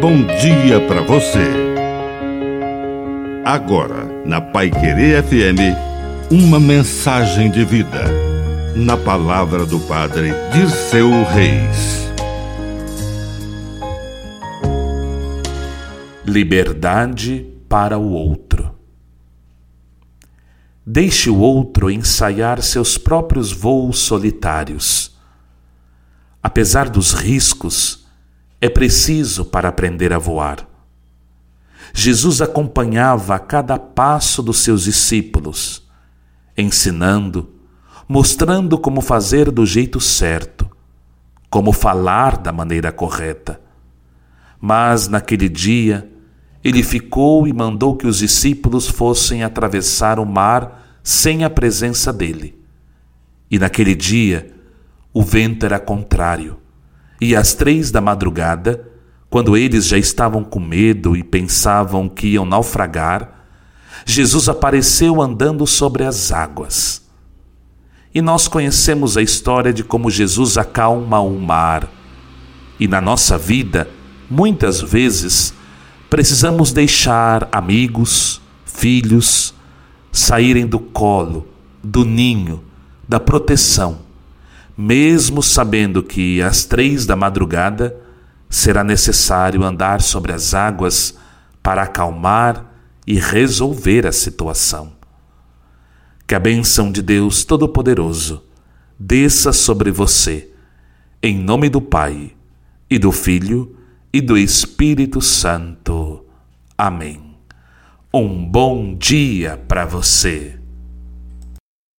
bom dia para você. Agora, na Pai Querer FM, uma mensagem de vida. Na palavra do Padre Dirceu Reis. Liberdade para o outro. Deixe o outro ensaiar seus próprios voos solitários. Apesar dos riscos, é preciso para aprender a voar. Jesus acompanhava a cada passo dos seus discípulos, ensinando, mostrando como fazer do jeito certo, como falar da maneira correta. Mas naquele dia, ele ficou e mandou que os discípulos fossem atravessar o mar sem a presença dele. E naquele dia, o vento era contrário e às três da madrugada, quando eles já estavam com medo e pensavam que iam naufragar, Jesus apareceu andando sobre as águas. E nós conhecemos a história de como Jesus acalma o mar. E na nossa vida, muitas vezes, precisamos deixar amigos, filhos, saírem do colo, do ninho, da proteção mesmo sabendo que às três da madrugada será necessário andar sobre as águas para acalmar e resolver a situação. Que a bênção de Deus Todo-Poderoso desça sobre você, em nome do Pai, e do Filho, e do Espírito Santo. Amém. Um bom dia para você.